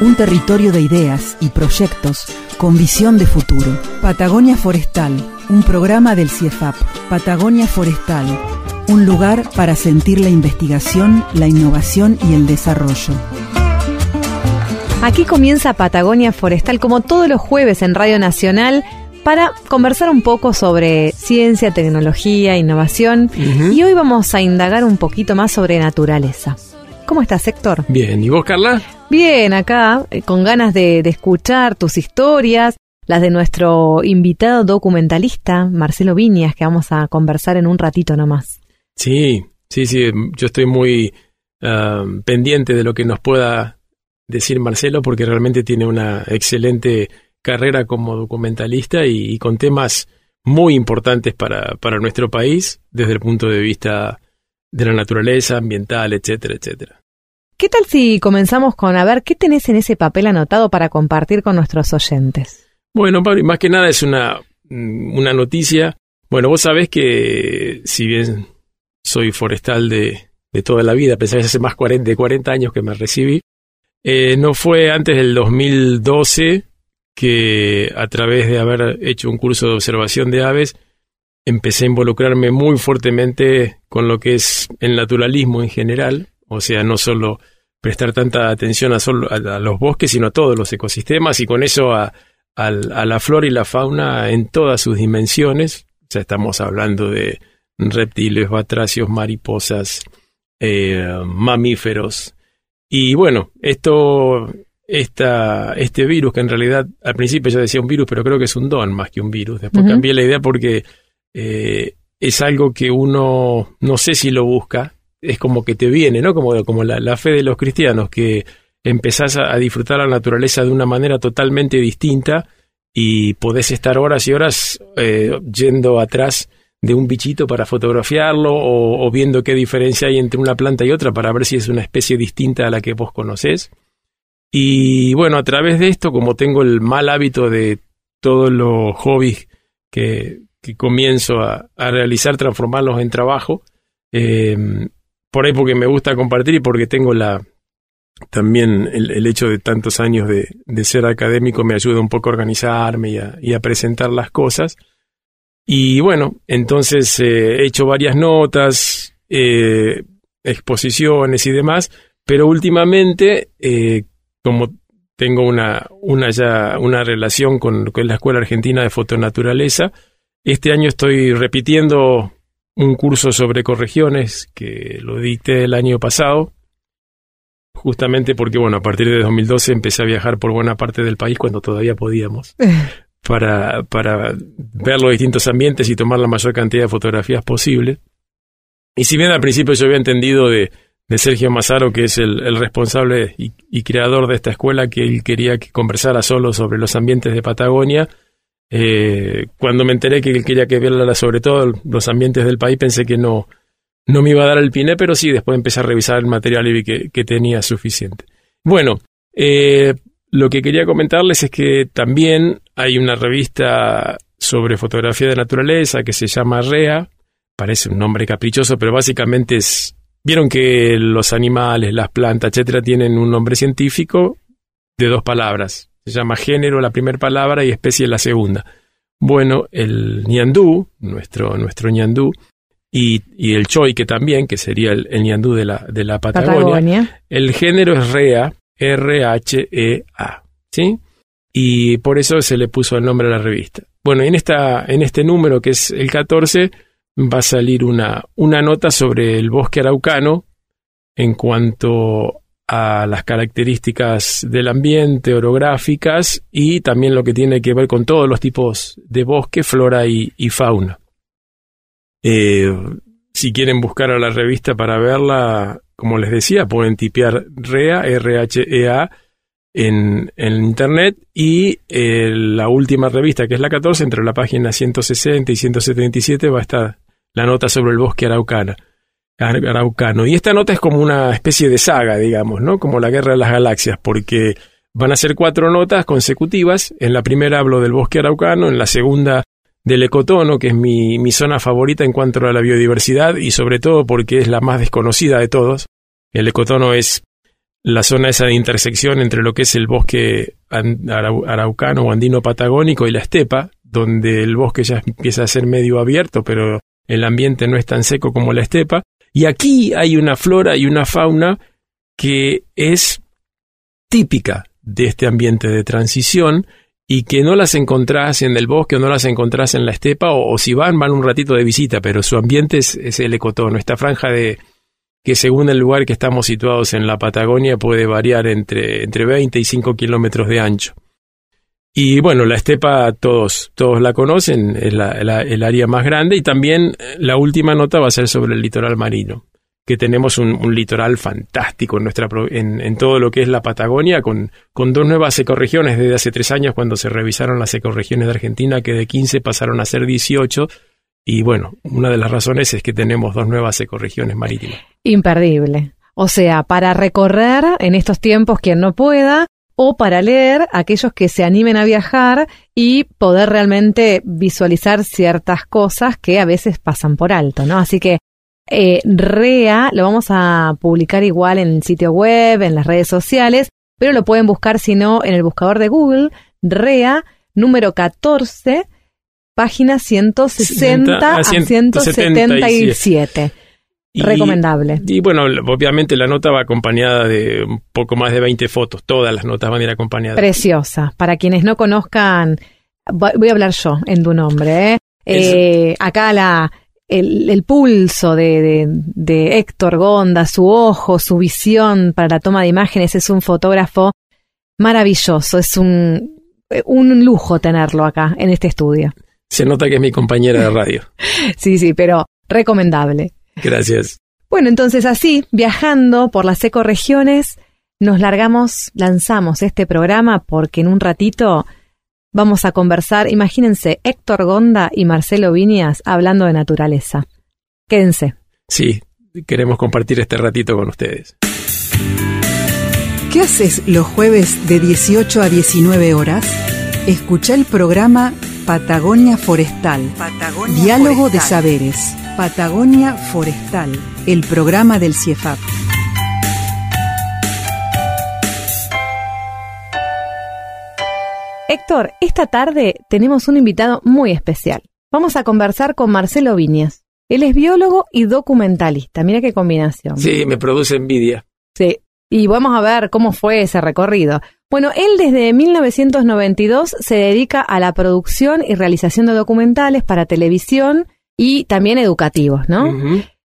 Un territorio de ideas y proyectos con visión de futuro. Patagonia Forestal, un programa del CIEFAP. Patagonia Forestal, un lugar para sentir la investigación, la innovación y el desarrollo. Aquí comienza Patagonia Forestal como todos los jueves en Radio Nacional para conversar un poco sobre ciencia, tecnología, innovación y hoy vamos a indagar un poquito más sobre naturaleza. ¿Cómo estás, Héctor? Bien, ¿y vos, Carla? Bien, acá, eh, con ganas de, escuchar tus historias, las de nuestro invitado documentalista, Marcelo Viñas, que vamos a conversar en un ratito nomás. Sí, sí, sí, yo estoy muy pendiente de lo que nos pueda decir Marcelo porque realmente tiene una excelente carrera como documentalista y, y con temas muy importantes para, para nuestro país desde el punto de vista de la naturaleza, ambiental, etcétera, etcétera. ¿Qué tal si comenzamos con a ver qué tenés en ese papel anotado para compartir con nuestros oyentes? Bueno, Pablo, más que nada es una, mm, una noticia. Bueno, vos sabés que si bien soy forestal de, de toda la vida, pensé que hace más 40, de 40 años que me recibí, eh, no fue antes del 2012 que a través de haber hecho un curso de observación de aves, empecé a involucrarme muy fuertemente con lo que es el naturalismo en general, o sea, no solo prestar tanta atención a, solo, a, a los bosques, sino a todos los ecosistemas y con eso a, a la flora y la fauna en todas sus dimensiones. O sea, estamos hablando de reptiles, batracios, mariposas, eh, mamíferos. Y bueno, esto, esta, este virus, que en realidad al principio yo decía un virus, pero creo que es un don más que un virus. Después Ujú. cambié la idea porque eh, es algo que uno no sé si lo busca, es como que te viene, ¿no? Como, como la, la fe de los cristianos, que empezás a, disfrutar la naturaleza de una manera totalmente distinta y podés estar horas y horas eh, yendo atrás de un bichito para fotografiarlo o, o viendo qué diferencia hay entre una planta y otra para ver si es una especie distinta a la que vos conocés. Y bueno, a través de esto, como tengo el mal hábito de todos los hobbies que, que comienzo a, a realizar, transformarlos en trabajo, eh, por ahí porque me gusta compartir y porque tengo la también el, el hecho de tantos años de, de ser académico me ayuda un poco a organizarme y a, y a presentar las cosas. Y bueno, entonces eh, he hecho varias notas, eh, exposiciones y demás, pero últimamente, eh, como tengo una, una ya una relación con, con la Escuela Argentina de Fotonaturaleza, este año estoy repitiendo un curso sobre ecorregiones que lo dicté el año pasado, justamente porque, bueno, a partir de 2012 empecé a viajar por buena parte del país cuando todavía podíamos, para, para ver los distintos ambientes y tomar la mayor cantidad de fotografías posible. Y si bien al principio yo había entendido de, de Sergio Mazaro, que es el, el responsable y, y creador de esta escuela, que él quería que conversara solo sobre los ambientes de Patagonia, eh, cuando me enteré que quería que hablara sobre todo los ambientes del país, pensé que no, no me iba a dar el pine, pero sí, después empecé a revisar el material y vi que, que tenía suficiente. Bueno, eh, lo que quería comentarles es que también hay una revista sobre fotografía de naturaleza que se llama REA, parece un nombre caprichoso, pero básicamente es... Vieron que los animales, las plantas, etcétera, tienen un nombre científico de dos palabras. Se llama género la primera palabra y especie la segunda. Bueno, el ñandú, nuestro, nuestro ñandú, y, y el choy, que también, que sería el, el ñandú de la, de la Patagonia, Patagonia. el género es REA, R-H-E-A, ¿sí? Y por eso se le puso el nombre a la revista. Bueno, en, esta, en este número, que es el 14, va a salir una, una nota sobre el bosque araucano en cuanto a las características del ambiente, orográficas y también lo que tiene que ver con todos los tipos de bosque, flora y, fauna. Eh, si quieren buscar a la revista para verla, como les decía, pueden tipear REA, R-H-E-A, en, en internet y eh, la última revista, que es la 14, entre la página 160 y 177 va a estar la nota sobre el bosque araucano. Araucano. Y esta nota es como una especie de saga, digamos, ¿no? Como la Guerra de las Galaxias, porque van a ser cuatro notas consecutivas. En la primera hablo del bosque araucano, en la segunda del ecotono, que es mi, mi zona favorita en cuanto a la biodiversidad y sobre todo porque es la más desconocida de todos. El ecotono es la zona esa de intersección entre lo que es el bosque araucano o andino patagónico y la estepa, donde el bosque ya empieza a ser medio abierto, pero el ambiente no es tan seco como la estepa. Y aquí hay una flora y una fauna que es típica de este ambiente de transición y que no las encontrás en el bosque o no las encontrás en la estepa o, si van, van un ratito de visita, pero su ambiente es, el ecotono, esta franja de, que según el lugar que estamos situados en la Patagonia puede variar entre, entre 20 y 5 kilómetros de ancho. Y bueno, la estepa todos, todos la conocen, es la, el área más grande y también eh, la última nota va a ser sobre el litoral marino, que tenemos un, litoral fantástico en, nuestra, en, en, todo lo que es la Patagonia, con, con dos nuevas ecorregiones desde hace tres años cuando se revisaron las ecorregiones de Argentina, que de 15 pasaron a ser 18, y bueno, una de las razones es que tenemos dos nuevas ecorregiones marítimas. Imperdible. O sea, para recorrer en estos tiempos quien no pueda, o para leer aquellos que se animen a viajar y poder realmente visualizar ciertas cosas que a veces pasan por alto, ¿no? Así que eh, REA lo vamos a publicar igual en el sitio web, en las redes sociales, pero lo pueden buscar si no en el buscador de Google, REA número 14 página 160 a 177. Recomendable. Y bueno, obviamente la nota va acompañada de un poco más de 20 fotos. Todas las notas van a ir acompañadas. Preciosa. Para quienes no conozcan, voy a hablar yo en tu nombre. ¿eh? Eh, acá la, el, pulso de, de, Héctor Gonda, su ojo, su visión para la toma de imágenes, es un fotógrafo maravilloso. Es un, un lujo tenerlo acá en este estudio. Se nota que es mi compañera de radio. sí, sí, pero recomendable. Gracias. Bueno, entonces así, viajando por las ecoregiones, nos largamos, lanzamos este programa porque en un ratito vamos a conversar, imagínense, Héctor Gonda y Marcelo Viñas hablando de naturaleza. Quédense. Sí, queremos compartir este ratito con ustedes. ¿Qué haces los jueves de 18 a 19 horas? Escucha el programa Patagonia Forestal. Diálogo de Saberes. Patagonia Forestal, el programa del CIEFAP. Héctor, esta tarde tenemos un invitado muy especial. Vamos a conversar con Marcelo Viñas. Él es biólogo y documentalista. Mira qué combinación. Sí, me produce envidia. Sí, y vamos a ver cómo fue ese recorrido. Bueno, él desde 1992 se dedica a la producción y realización de documentales para televisión y también educativos, ¿no?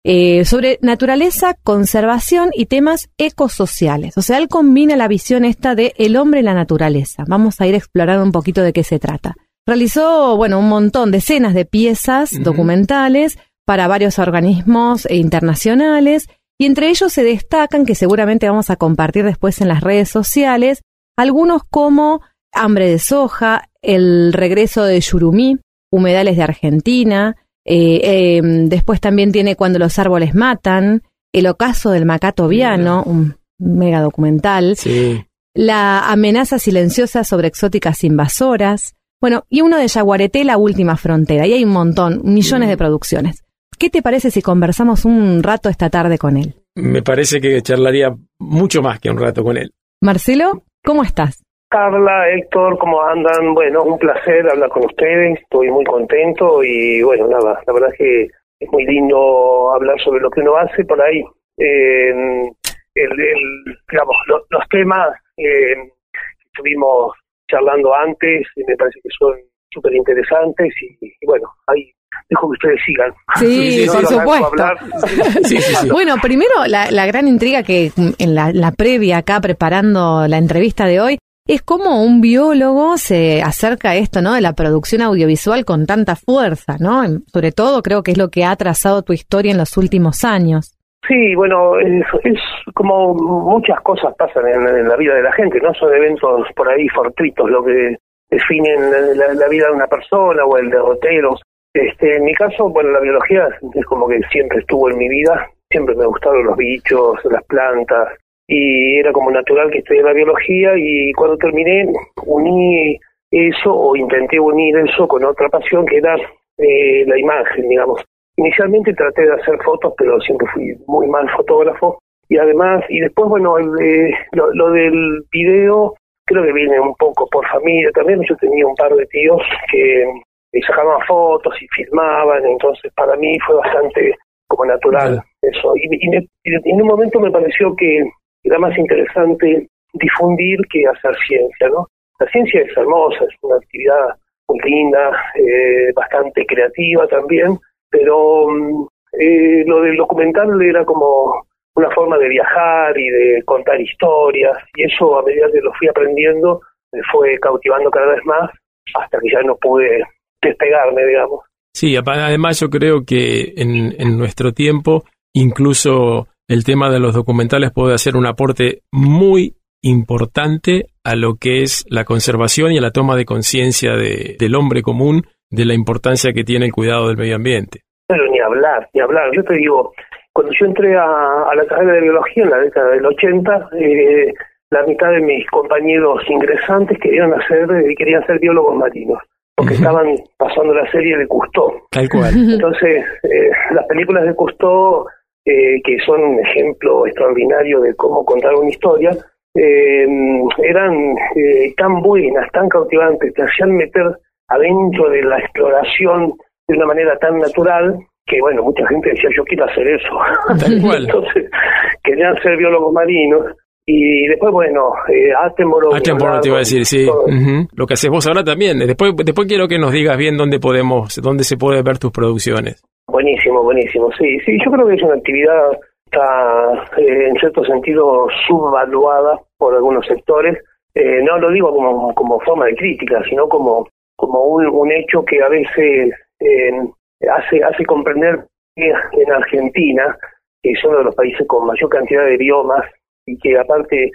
Eh, sobre naturaleza, conservación y temas ecosociales. O sea, él combina la visión esta de el hombre y la naturaleza. Vamos a ir explorando un poquito de qué se trata. Realizó, bueno, un montón, decenas de piezas documentales para varios organismos internacionales y entre ellos se destacan, que seguramente vamos a compartir después en las redes sociales, algunos como Hambre de soja, El regreso de Yurumí, Humedales de Argentina, eh, em, después también tiene Cuando los árboles matan, El ocaso del macato viano, un mega documental, La amenaza silenciosa sobre exóticas invasoras, bueno, y uno de Yaguareté, La última frontera, y hay un montón, millones de producciones. ¿Qué te parece si conversamos un rato esta tarde con él? Me parece que charlaría mucho más que un rato con él. Marcelo, ¿cómo estás? Carla, Héctor, ¿cómo andan? Bueno, un placer hablar con ustedes, estoy muy contento y bueno, nada, la verdad es que es muy lindo hablar sobre lo que uno hace por ahí. Eh, el, digamos, los temas eh, que estuvimos charlando antes me parece que son súper interesantes y, y, bueno, hay dejo que ustedes sigan. Sí, por supuesto. bueno, primero la, la, gran intriga que en la, la previa acá preparando la entrevista de hoy es cómo un biólogo se acerca a esto, ¿no? De la producción audiovisual con tanta fuerza, ¿no? Sobre todo creo que es lo que ha trazado tu historia en los últimos años. Sí, bueno, es, es como muchas cosas pasan en, en la vida de la gente, no son eventos por ahí fortuitos lo que definen la, la vida de una persona o el derrotero. Este, en mi caso, bueno, la biología es como que siempre estuvo en mi vida, siempre me gustaron los bichos, las plantas, y era como natural que estudiara la biología y cuando terminé uní eso o intenté unir eso con otra pasión que era eh, la imagen, digamos. Inicialmente traté de hacer fotos, pero siempre fui muy mal fotógrafo. Y además, y después, bueno, el, eh, lo, lo, del video creo que viene un poco por familia también. Yo tenía un par de tíos que sacaban fotos y filmaban, entonces para mí fue bastante como natural eso. Y, y, me, y, en un momento me pareció que era más interesante difundir que hacer ciencia, ¿no? La ciencia es hermosa, es una actividad muy linda, eh, bastante creativa también, pero eh, lo del documental era como una forma de viajar y de contar historias, y eso a medida que lo fui aprendiendo me fue cautivando cada vez más hasta que ya no pude despegarme, digamos. Sí, además yo creo que en, en nuestro tiempo incluso el tema de los documentales puede hacer un aporte muy importante a lo que es la conservación y a la toma de conciencia de, del hombre común de la importancia que tiene el cuidado del medio ambiente. Pero ni hablar, ni hablar. Yo te digo, cuando yo entré a, a la carrera de biología en la década del 80, eh, la mitad de mis compañeros ingresantes querían hacer, eh, querían ser biólogos marinos porque uh -huh. estaban pasando la serie de Cousteau. Tal cual. Entonces, eh, las películas de Cousteau, eh, que son un ejemplo extraordinario de cómo contar una historia, eh, eran tan buenas, tan cautivantes, te hacían meter adentro de la exploración de una manera tan natural que, bueno, mucha gente decía, yo quiero hacer eso. Tal cual. Entonces, querían ser biólogos marinos y después, bueno, eh, Attenborough... Attenborough te iba a decir, sí. Uh -huh. Lo que haces vos ahora también. Después, después quiero que nos digas bien dónde podemos, dónde se puede ver tus producciones. Buenísimo, buenísimo. Sí, sí, yo creo que es una actividad está eh, en cierto sentido subvaluada por algunos sectores. Eh, no lo digo como, como forma de crítica, sino como, como un, un hecho que a veces eh, hace, hace comprender que en Argentina, que es uno de los países con mayor cantidad de biomas y que aparte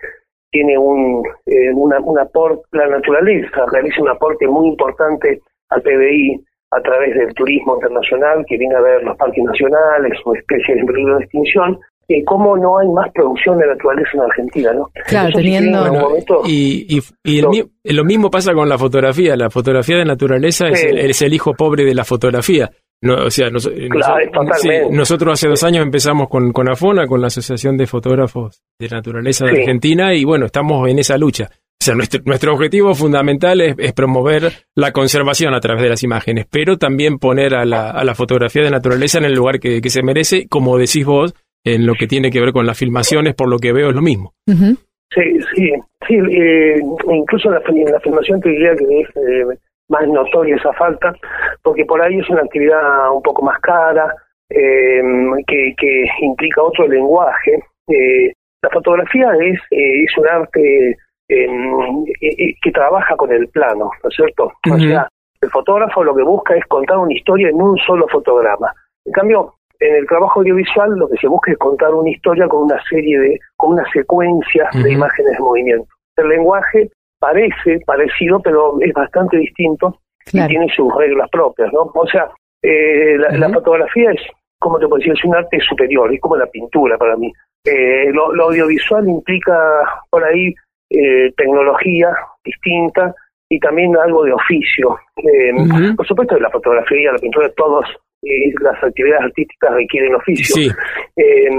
tiene un, eh, una, un aporte, la naturaleza realiza un aporte muy importante al PBI a través del turismo internacional que viene a ver los parques nacionales o especies en peligro de extinción, eh, cómo no hay más producción de naturaleza en Argentina, ¿no? Claro, Eso teniendo... sí momento, y y, y el, lo mismo pasa con la fotografía. La fotografía de naturaleza sí. es, el, es el hijo pobre de la fotografía. No, o sea, nos, claro, nos, sí, nosotros hace dos años empezamos con, con AFONA, con la Asociación de Fotógrafos de Naturaleza de. Argentina, y bueno, estamos en esa lucha. O sea, nuestro, nuestro objetivo fundamental es, es, promover la conservación a través de las imágenes, pero también poner a la, a la fotografía de naturaleza en el lugar que, que, se merece, como decís vos, en lo que tiene que ver con las filmaciones, por lo que veo es lo mismo. Uh -huh. Sí, sí, sí, eh, incluso en la, en la filmación te diría que es... Eh, más notoria esa falta, porque por ahí es una actividad un poco más cara, eh, que, que, implica otro lenguaje. Eh, la fotografía es, eh, es un arte que trabaja con el plano, ¿no es cierto? Uh -huh. O sea, el fotógrafo lo que busca es contar una historia en un solo fotograma. En cambio, en el trabajo audiovisual lo que se busca es contar una historia con una serie de, con una secuencia uh -huh. de imágenes de movimiento. El lenguaje parece parecido, pero es bastante distinto claro. y tiene sus reglas propias, ¿no? O sea, eh, la, uh -huh. la, fotografía es, como te puedo decir, es un arte superior, es como la pintura para mí. Eh, lo, lo, audiovisual implica por ahí eh, tecnología distinta y también algo de oficio. Uh -huh. Por supuesto, la fotografía, la pintura, todos y las actividades artísticas requieren oficio. Sí. Eh,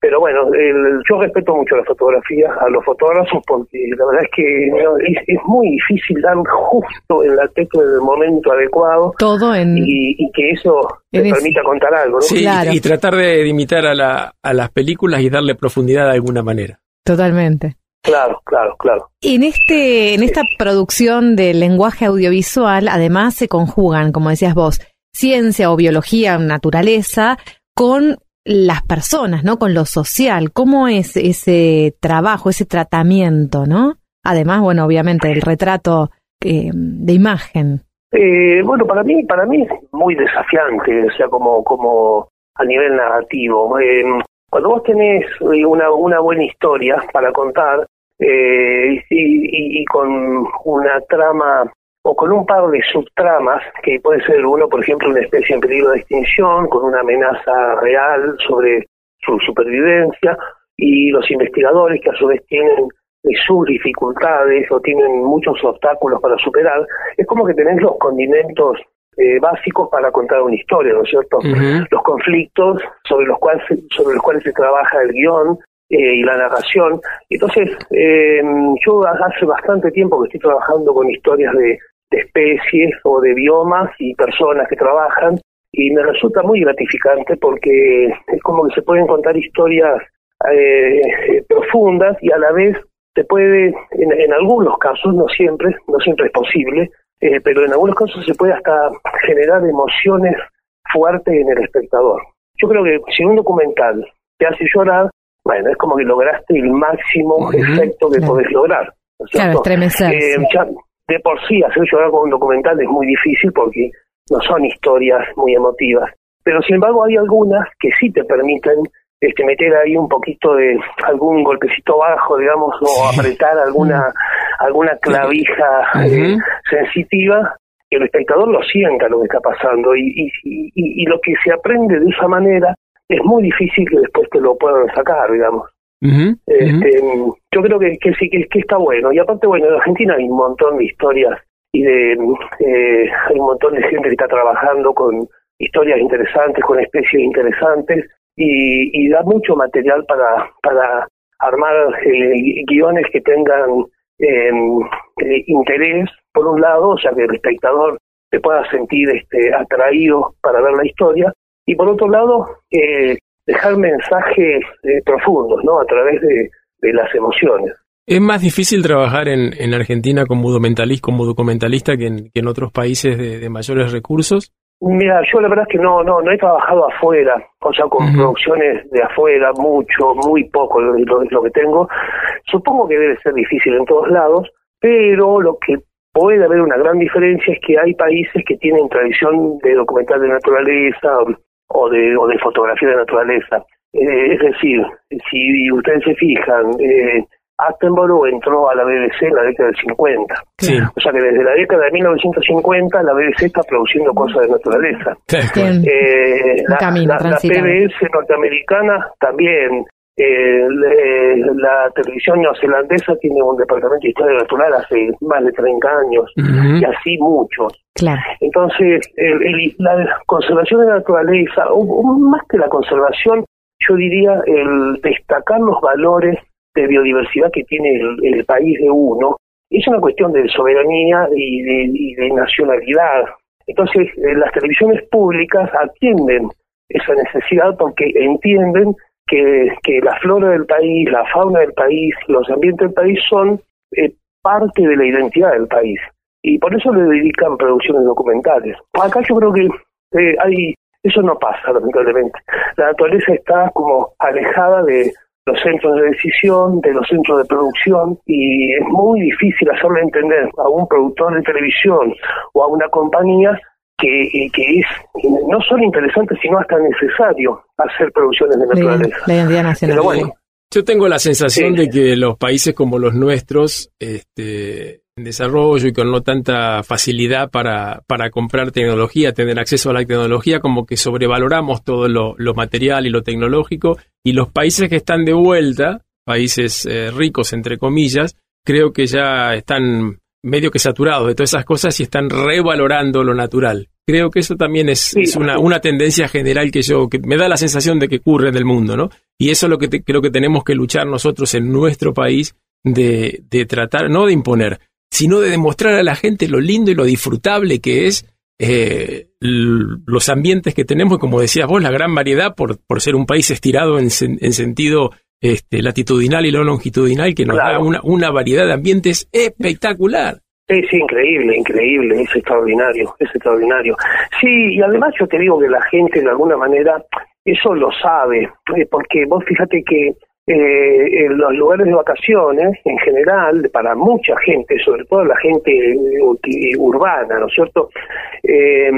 pero bueno, el, yo respeto mucho la fotografía, a los fotógrafos, porque la verdad es que no, es, es, muy difícil dar justo en la tecla en el momento adecuado. Todo en... Y, y que eso te permita contar algo, ¿no? Sí, claro. y, y, tratar de, de imitar a, la, a las películas y darle profundidad de alguna manera. Totalmente. Claro, claro, claro. En este, en esta producción del lenguaje audiovisual, además se conjugan, como decías vos, ciencia o biología, naturaleza, con las personas, ¿no? Con lo social. ¿Cómo es ese trabajo, ese tratamiento, no? Además, bueno, obviamente el retrato eh, de imagen. Eh, bueno, para mí, para mí es muy desafiante, o sea, como, como a nivel narrativo. Eh, Cuando vos tenés eh, una, buena historia para contar eh, y, con una trama o con un par de subtramas, que puede ser uno, por ejemplo, una especie en peligro de extinción, con una amenaza real sobre su supervivencia, y los investigadores que a su vez tienen sus dificultades o tienen muchos obstáculos para superar, es como que tenés los condimentos eh, básicos para contar una historia, ¿no es cierto? Los conflictos sobre los cuales sobre los cuales se trabaja el guion eh, y la narración. Entonces, eh, yo hace bastante tiempo que estoy trabajando con historias de, de especies o de biomas y personas que trabajan y me resulta muy gratificante porque es como que se pueden contar historias eh, profundas y a la vez se puede, en, algunos casos, no siempre, no siempre es posible, eh, pero en algunos casos se puede hasta generar emociones fuertes en el espectador. Yo creo que si un documental te hace llorar, bueno, es como que lograste el máximo efecto que podés lograr. claro, estremecer. Eh, de por sí, hacer llorar con un documental es muy difícil porque no son historias muy emotivas. Pero sin embargo hay algunas que sí te permiten este, meter ahí un poquito de algún golpecito bajo, digamos, o apretar alguna alguna clavija eh, sensitiva, que el espectador lo sienta lo que está pasando y, y, y, y, lo que se aprende de esa manera es muy difícil que después te lo puedan sacar, digamos. este, Yo creo que, que sí, que, que, está bueno. Y aparte, bueno, en Argentina hay un montón de historias y de eh, hay un montón de gente que está trabajando con historias interesantes, con especies interesantes y, da mucho material para, para armar eh, guiones que tengan em, eh, interés, por un lado, o sea, que el espectador se pueda sentir este, atraído para ver la historia, y por otro lado, eh, dejar mensajes eh, profundos, ¿no? A través de, de, las emociones. ¿Es más difícil trabajar en, en Argentina como documentalista, como documentalista que en, que en otros países de, de mayores recursos? Mira, yo la verdad es que no, no, no he trabajado afuera, o sea, con producciones de afuera, mucho, muy poco lo, lo, que tengo. Supongo que debe ser difícil en todos lados, pero lo que puede haber una gran diferencia es que hay países que tienen tradición de documental de naturaleza o de, o de fotografía de naturaleza. Eh, es decir, si ustedes se fijan, eh, Attenborough entró a la BBC en la década del 50. O sea que desde la década de 1950 la BBC está produciendo cosas de naturaleza. Eh, la, la, PBS norteamericana también. Eh, la televisión neozelandesa tiene un departamento de historia natural hace más de 30 años y así muchos. Entonces, la conservación de la naturaleza, o, más que la conservación, yo diría el destacar los valores de biodiversidad que tiene el, país de uno, es una cuestión de soberanía y de, nacionalidad. Entonces, eh, las televisiones públicas atienden esa necesidad porque entienden que, la flora del país, la fauna del país, los ambientes del país son eh, parte de la identidad del país. Y por eso le dedican producciones documentales. Acá yo creo que eh, hay eso no pasa, lamentablemente. La naturaleza está como alejada de, los centros de decisión, de los centros de producción, y es muy difícil hacerle entender a un productor de televisión o a una compañía que, que es no solo interesante, sino hasta necesario hacer producciones de naturaleza. La identidad nacional. bueno, yo tengo la sensación de que los países como los nuestros, este, en desarrollo y con no tanta facilidad para, para comprar tecnología, tener acceso a la tecnología, como que sobrevaloramos todo lo, lo material y lo tecnológico, y los países que están de vuelta, países eh, ricos entre comillas, creo que ya están medio que saturados de todas esas cosas y están revalorando lo natural. Creo que eso también es, es una, una, tendencia general que yo, que me da la sensación de que ocurre en el mundo, ¿no? Y eso es lo que creo que tenemos que luchar nosotros en nuestro país de, de tratar, no de imponer, sino de demostrar a la gente lo lindo y lo disfrutable que es eh, los ambientes que tenemos, y como decías vos, la gran variedad por, por ser un país estirado en, en sentido este, latitudinal y lo longitudinal, que nos da una, una variedad de ambientes espectacular. Sí, sí, increíble, increíble, es extraordinario, es extraordinario. Sí, y además yo te digo que la gente de alguna manera eso lo sabe, eh, porque vos fíjate que eh, en los lugares de vacaciones, en general, para mucha gente, sobre todo la gente urbana, ¿no es cierto? Eh,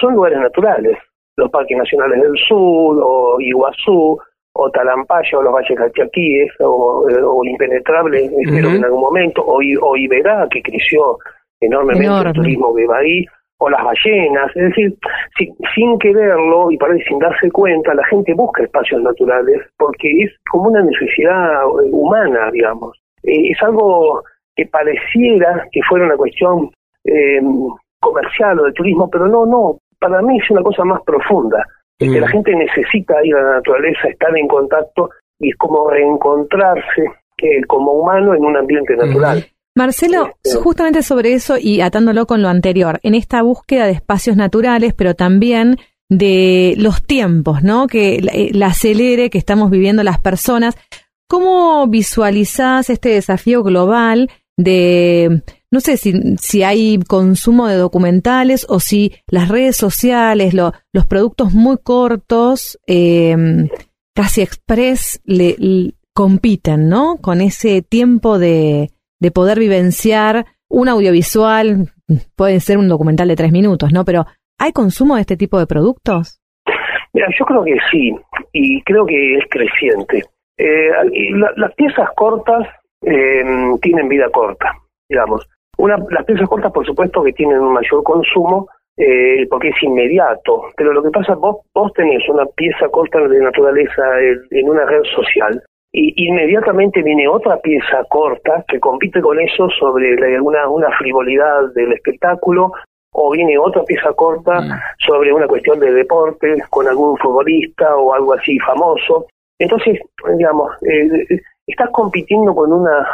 son lugares naturales. Los parques nacionales del sur, o Iguazú, o Talampaya o los Valles Cachaquíes o, eh, o Impenetrable, espero que en algún momento, o, o Iberá, que creció enormemente Enorme. el turismo va ahí, o las ballenas, es decir, si- sin quererlo y por ahí sin darse cuenta, la gente busca espacios naturales porque es como una necesidad eh, humana, digamos. Eh, es algo que pareciera que fuera una cuestión eh, comercial o de turismo, pero no, no, para mí es una cosa más profunda. Es que Mm. la gente necesita ir a la naturaleza, estar en contacto y es como reencontrarse eh, como humano en un ambiente natural. Marcelo, Este- justamente sobre eso y atándolo con lo anterior, en esta búsqueda de espacios naturales, pero también de los tiempos, ¿no? Que la, eh, la acelere que estamos viviendo las personas. ¿Cómo visualizás este desafío global de, no sé si, si hay consumo de documentales o si las redes sociales, lo- los productos muy cortos, eh, casi express, le, compiten, ¿no? Con ese tiempo de, de poder vivenciar un audiovisual, puede ser un documental de tres minutos, ¿no? Pero ¿hay consumo de este tipo de productos? Mira, yo creo que sí, y creo que es creciente. Eh, la- las piezas cortas eh, tienen vida corta, digamos. Una, las piezas cortas, por supuesto, que tienen un mayor consumo, eh, porque es inmediato, pero lo que pasa, vos, vos tenés una pieza corta de naturaleza en, una red social, y inmediatamente viene otra pieza corta que compite con eso sobre la- una, una frivolidad del espectáculo, o viene otra pieza corta sobre una cuestión de deporte con algún futbolista o algo así famoso. Entonces, digamos, eh, estás compitiendo con una,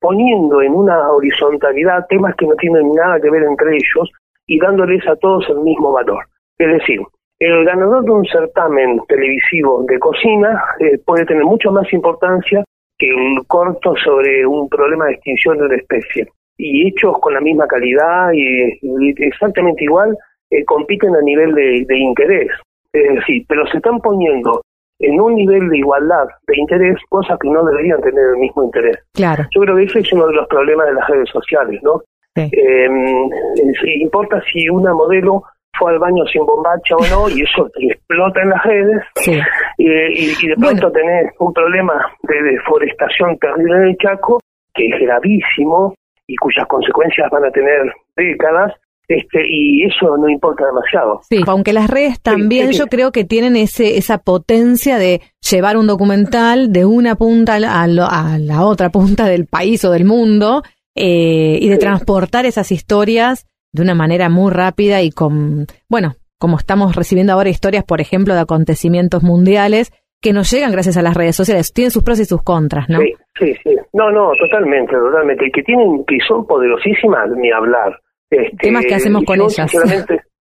poniendo en una horizontalidad temas que no tienen nada que ver entre ellos y dándoles a todos el mismo valor. Es decir, el ganador de un certamen televisivo de cocina eh, puede tener mucho más importancia que un corto sobre un problema de extinción de una especie. Y hechos con la misma calidad y, exactamente igual, eh, compiten a nivel de, de interés. Es decir, pero se están poniendo en un nivel de igualdad de interés cosas que no deberían tener el mismo interés. Claro. Yo creo que ese es uno de los problemas de las redes sociales, ¿no? Sí. Eh, eh, importa si una modelo fue al baño sin bombacha o no, y eso explota en las redes, Sí. y, y- y de Bueno. pronto tenés un problema de deforestación terrible en el Chaco, que es gravísimo y cuyas consecuencias van a tener décadas, este, y eso no importa demasiado. Sí, aunque las redes también sí, sí. yo creo que tienen ese esa potencia de llevar un documental de una punta a lo- a la otra punta del país o del mundo eh, y de Sí. transportar esas historias de una manera muy rápida y con, bueno, como estamos recibiendo ahora historias, por ejemplo, de acontecimientos mundiales que nos llegan gracias a las redes sociales. Tienen sus pros y sus contras, ¿no? Sí, sí, sí. No, no, totalmente, totalmente. Y que tienen, que son poderosísimas, ni hablar. Este, Temas que hacemos con ellas.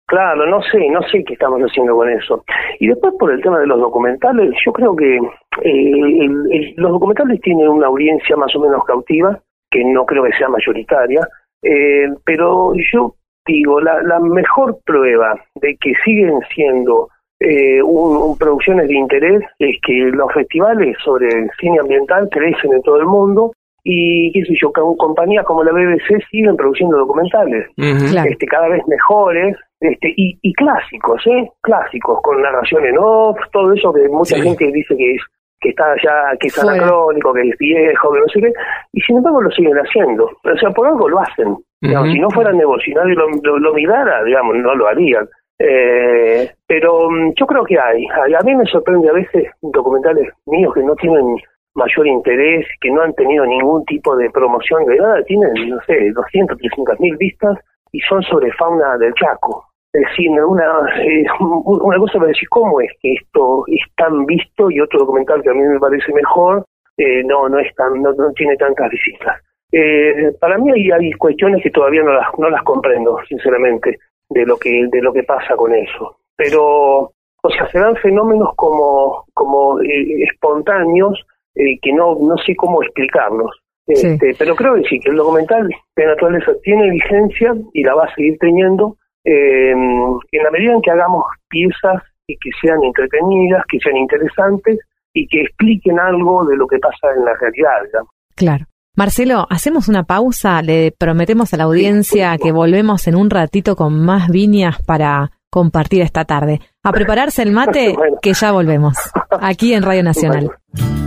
claro, no sé, no sé qué estamos haciendo con eso. Y después por el tema de los documentales, yo creo que eh, el- el- los documentales tienen una audiencia más o menos cautiva, que no creo que sea mayoritaria, eh, pero yo digo, la, la mejor prueba de que siguen siendo eh, un- un- producciones de interés es que los festivales sobre el cine ambiental crecen en todo el mundo y qué sé yo, con compañías como la BBC siguen produciendo documentales. Claro. este, cada vez mejores este, y, y clásicos, ¿eh? Clásicos, con narración en off, todo eso que mucha Sí. gente dice que es que está ya, que es Fuera. anacrónico, que es viejo, que no sé qué, y sin embargo lo siguen haciendo. O sea, por algo lo hacen. Digamos, Ujú. Si no fuera negocio y nadie lo, lo, lo mirara, digamos, no lo harían. Eh, pero mm, yo creo que hay. hay. A mí me sorprende a veces documentales míos que no tienen mayor interés, que no han tenido ningún tipo de promoción de nada, tienen, no sé, 200, 300 mil vistas y son sobre fauna del Chaco. Es decir, una, eh, una cosa para decir, ¿cómo es que esto es tan visto y otro documental que a mí me parece mejor eh, no no es tan, no, no tiene tantas visitas? Eh, para mí hay, hay cuestiones que todavía no las, no las comprendo, sinceramente, de lo que de lo que pasa con eso. Pero, o sea, se dan fenómenos como, como eh, espontáneos eh, que no, no sé cómo explicarlos. Sí. Este, Pero creo que sí, que el documental de naturaleza tiene vigencia y la va a seguir teniendo eh, en la medida en que hagamos piezas y que sean entretenidas, que sean interesantes y que expliquen algo de lo que pasa en la realidad. Claro. Marcelo, hacemos una pausa. Le prometemos a la audiencia que volvemos en un ratito con más viñas para compartir esta tarde. A prepararse el mate, Bueno. que ya volvemos, aquí en Radio Nacional. Bueno.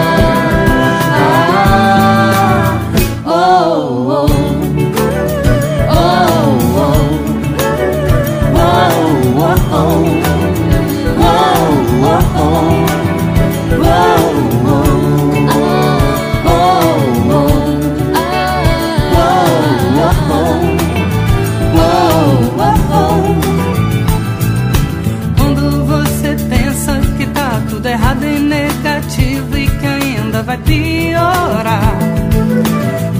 Piorar,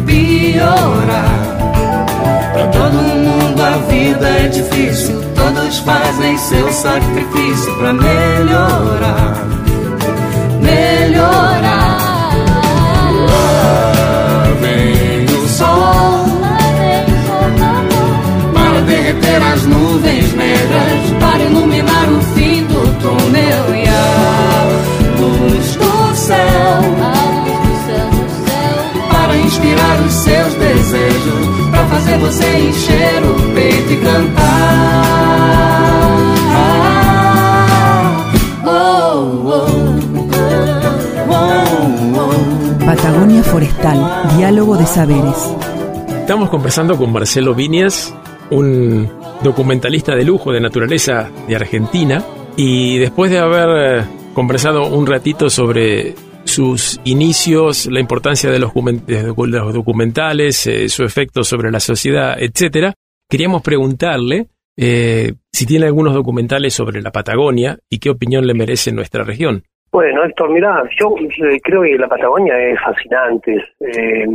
piorar. Pra todo mundo a vida é difícil, todos fazem seu sacrifício pra melhorar, melhorar. Lá vem o sol para derreter as nuvens negras, para iluminar o fim você encher o peito e cantar. Patagonia Forestal, diálogo de saberes. Estamos conversando con Marcelo Viñas, un documentalista de lujo de naturaleza de Argentina, y después de haber eh, conversado un ratito sobre sus inicios, la importancia de los, documentales, eh, su efecto sobre la sociedad, etcétera, queríamos preguntarle eh, si tiene algunos documentales sobre la Patagonia y qué opinión le merece nuestra región. Bueno, Héctor, mirá, yo eh, creo que la Patagonia es fascinante. Eh,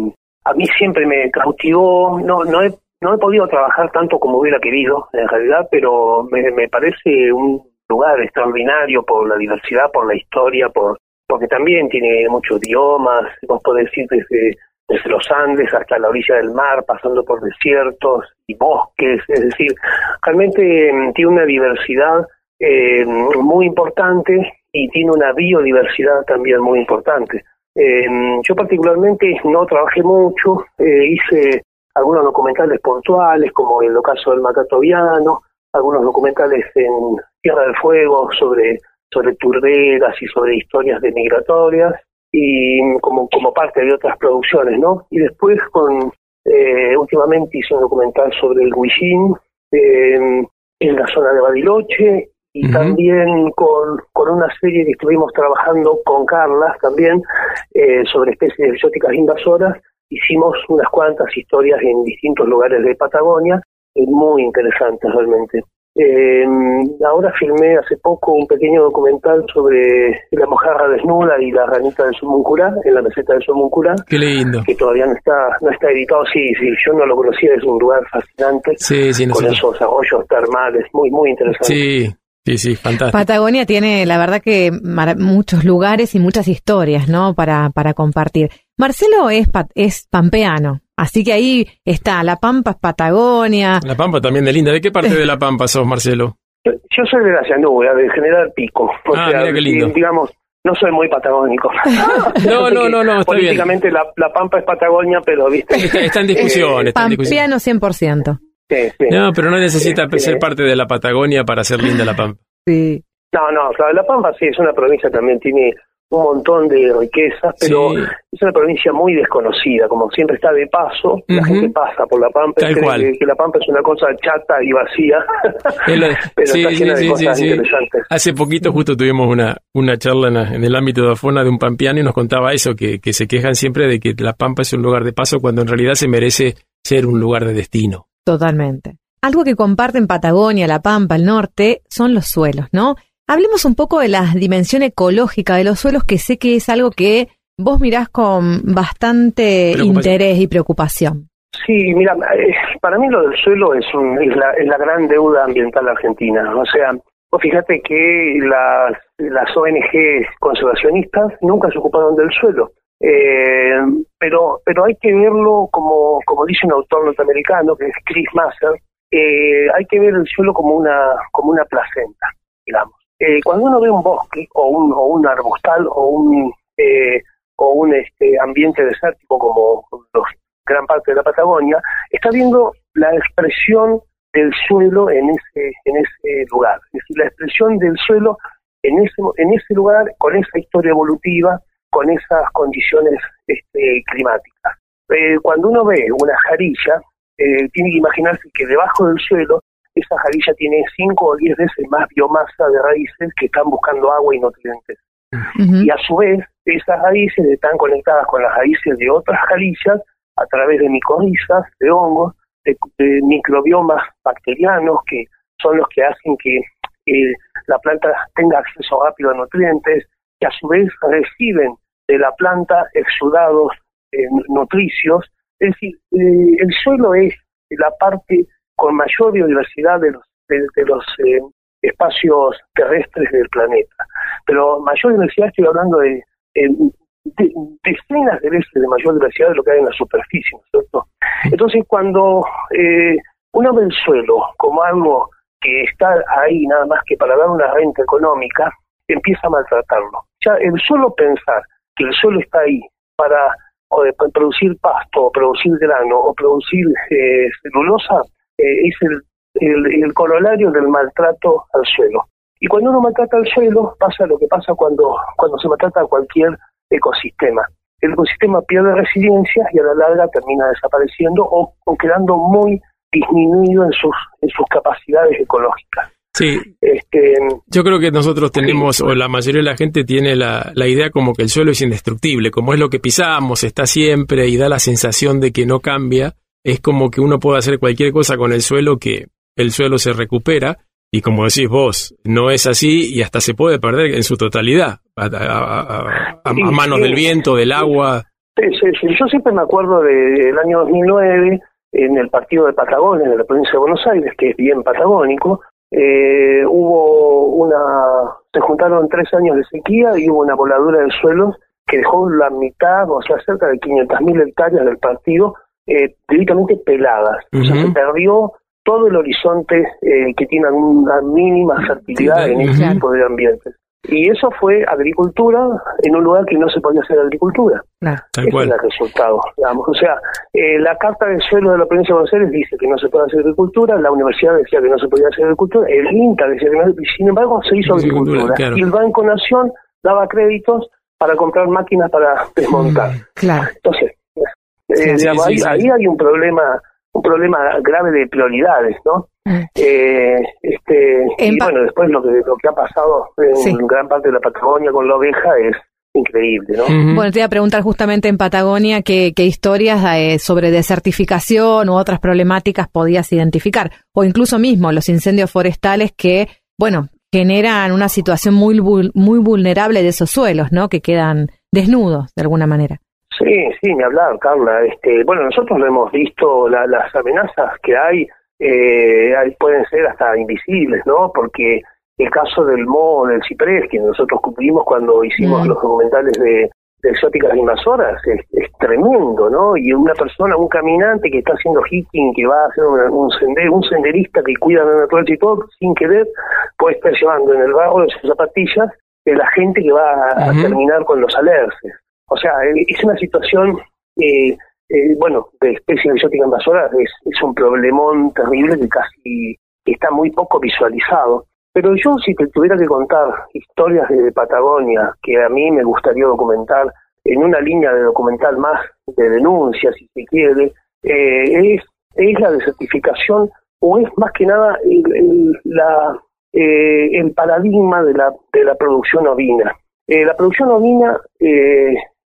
a mí siempre me cautivó, no, no, he, no he podido trabajar tanto como hubiera querido, en realidad, pero me, me parece un lugar extraordinario por la diversidad, por la historia, por porque también tiene muchos biomas, vos podés ir desde, desde los Andes hasta la orilla del mar, pasando por desiertos y bosques, es decir, realmente mm, tiene una diversidad eh, muy importante y tiene una biodiversidad también muy importante. Eh, yo particularmente no trabajé mucho, eh, hice algunos documentales puntuales como el ocaso del macatoviano, algunos documentales en Tierra del Fuego sobre, sobre turberas y sobre historias de migratorias y como, como parte de otras producciones, ¿no? Y después con eh, últimamente hice un documental sobre el Huillín eh, en la zona de Bariloche y también con, con una serie que estuvimos trabajando con Carlas también eh, sobre especies exóticas invasoras. Hicimos unas cuantas historias en distintos lugares de Patagonia, muy interesantes realmente. Eh, ahora filmé hace poco un pequeño documental sobre la mojarra desnuda y la ranita del Sumuncurá, en la meseta del Sumuncurá, Qué lindo. que todavía no está no está editado. Sí, sí, yo no lo conocía, es un lugar fascinante, Sí, sí, con nosotros- esos arroyos termales, muy, muy interesante. sí, sí, sí, fantástico. Patagonia tiene, la verdad que muchos lugares y muchas historias, ¿no? Para, para compartir. Marcelo es, pa- es pampeano, así que ahí está, La Pampa es Patagonia. La Pampa también de linda. ¿De qué parte de La Pampa sos, Marcelo? Yo, yo soy de la llanura, de General Pico. Ah, sea, mira qué lindo. di- digamos, no soy muy patagónico. No, no, no, no, está bien. Políticamente la, la Pampa es Patagonia, pero viste. Está, está en discusión, está en discusión. Pampeano 100%. Sí, sí. No, pero no necesita Este- ser parte de la Patagonia para ser linda La Pampa. Sí. No, no, claro, La Pampa sí es una provincia también tiene un montón de riquezas, pero Sí. es una provincia muy desconocida, como siempre está de paso, la gente pasa por La Pampa, Tal cree cual. que, que La Pampa es una cosa chata y vacía, pero sí, está sí, llena de sí, cosas sí, sí. interesantes. Hace poquito justo tuvimos una, una charla en, la- en el ámbito de Afona de un pampeano y nos contaba eso, que, que se quejan siempre de que La Pampa es un lugar de paso cuando en realidad se merece ser un lugar de destino. Totalmente. Algo que comparten Patagonia, La Pampa, el norte, son los suelos, ¿no? Hablemos un poco de la dimensión ecológica de los suelos, que sé que es algo que vos mirás con bastante interés y preocupación. Sí, mira, eh, para mí lo del suelo es, un- es, la, es la gran deuda ambiental argentina. O sea, vos fíjate que las, las ONG conservacionistas nunca se ocuparon del suelo. Eh, pero pero hay que verlo como, como dice un autor norteamericano, que es Chris Masser, eh, hay que ver el suelo como una, como una placenta, digamos. Eh, cuando uno ve un bosque o un, o un arbustal o un, eh, o un este, ambiente desértico como los gran parte de la Patagonia, está viendo la expresión del suelo en ese, en ese lugar. Es decir, la expresión del suelo en ese, en ese lugar, con esa historia evolutiva, con esas condiciones este, climáticas. Eh, cuando uno ve una jarilla, eh, tiene que imaginarse que debajo del suelo, esa jarilla tiene 5 o 10 veces más biomasa de raíces que están buscando agua y nutrientes y a su vez esas raíces están conectadas con las raíces de otras jarillas a través de micorrizas, de hongos, de, de microbiomas bacterianos que son los que hacen que eh, la planta tenga acceso rápido a nutrientes, que a su vez reciben de la planta exudados eh, nutricios. Es decir, eh, el suelo es la parte con mayor biodiversidad de los, de, los eh, espacios terrestres del planeta pero mayor diversidad estoy hablando de, de- decenas de veces de mayor diversidad de lo que hay en la superficie, ¿no es cierto? Entonces, cuando eh, uno ve el suelo como algo que está ahí nada más que para dar una renta económica, empieza a maltratarlo. Ya el solo pensar que el suelo está ahí para o de producir pasto, o producir grano, o producir eh, celulosa, eh, es el, el, el corolario del maltrato al suelo. Y cuando uno maltrata al suelo, pasa lo que pasa cuando, cuando se maltrata a cualquier ecosistema. El ecosistema pierde resiliencia y a la larga termina desapareciendo o, o quedando muy disminuido en sus, en sus capacidades ecológicas. Sí, Este, yo creo que nosotros tenemos, o la mayoría de la gente tiene la, la idea como que el suelo es indestructible, como es lo que pisamos, está siempre y da la sensación de que no cambia, es como que uno puede hacer cualquier cosa con el suelo que el suelo se recupera, y como decís vos, no es así y hasta se puede perder en su totalidad, a, a- a- a- a Sí, manos del viento, del agua. Sí, sí, sí. Yo siempre me acuerdo del año 2009, en el partido de Patagonia, de la provincia de Buenos Aires, que es bien patagónico, eh, hubo una, se juntaron tres años de sequía y hubo una voladura de suelos que dejó la mitad, o sea, cerca de 500.000 hectáreas del partido eh, directamente peladas. O sea, se perdió todo el horizonte eh, que tiene una mínima fertilidad en ese tipo de ambientes. Y eso fue agricultura en un lugar que no se podía hacer agricultura. Claro. Tal Ese cual. es el resultado, digamos. O sea, eh, la Carta de Suelo de la provincia de Buenos Aires dice que no se puede hacer agricultura, la universidad decía que no se podía hacer agricultura, el INTA decía que no, y sin embargo se hizo Agricultura, agricultura. claro. Y el Banco Nación daba créditos para comprar máquinas para desmontar. Claro. Entonces, eh, Sí, digamos, sí, ahí, sí. ahí hay un problema un problema grave de prioridades, ¿no? Mm. Eh, este, En y bueno, después lo que, lo que ha pasado en Sí. gran parte de la Patagonia con la oveja es increíble, ¿no? Bueno, te iba a preguntar justamente en Patagonia qué, qué historias eh, sobre desertificación u otras problemáticas podías identificar, o incluso mismo los incendios forestales que, bueno, generan una situación muy, vul- muy vulnerable de esos suelos, ¿no? Que quedan desnudos de alguna manera. Sí, sí, me hablar, Carla. Este, bueno, nosotros lo hemos visto, la- las amenazas que hay, eh, pueden ser hasta invisibles, ¿no? Porque el caso del moho del ciprés, que nosotros cubrimos cuando hicimos Mm. los documentales de, de exóticas invasoras, es, es tremendo, ¿no? Y una persona, un caminante que está haciendo hiking, que va a hacer una- un sendero, un senderista que cuida la naturaleza y todo, sin querer, puede estar llevando en el barro de sus zapatillas de la gente que va a, a terminar con los alerces. O sea, eh, es una situación, eh, eh, bueno, de especies exóticas invasoras, es, es un problemón terrible que casi está muy poco visualizado. Pero yo si te tuviera que contar historias de Patagonia que a mí me gustaría documentar en una línea de documental más de denuncia, si se quiere, eh, es, es la desertificación o es más que nada el, el, la, eh, el paradigma de la, de la producción ovina. Eh, la producción ovina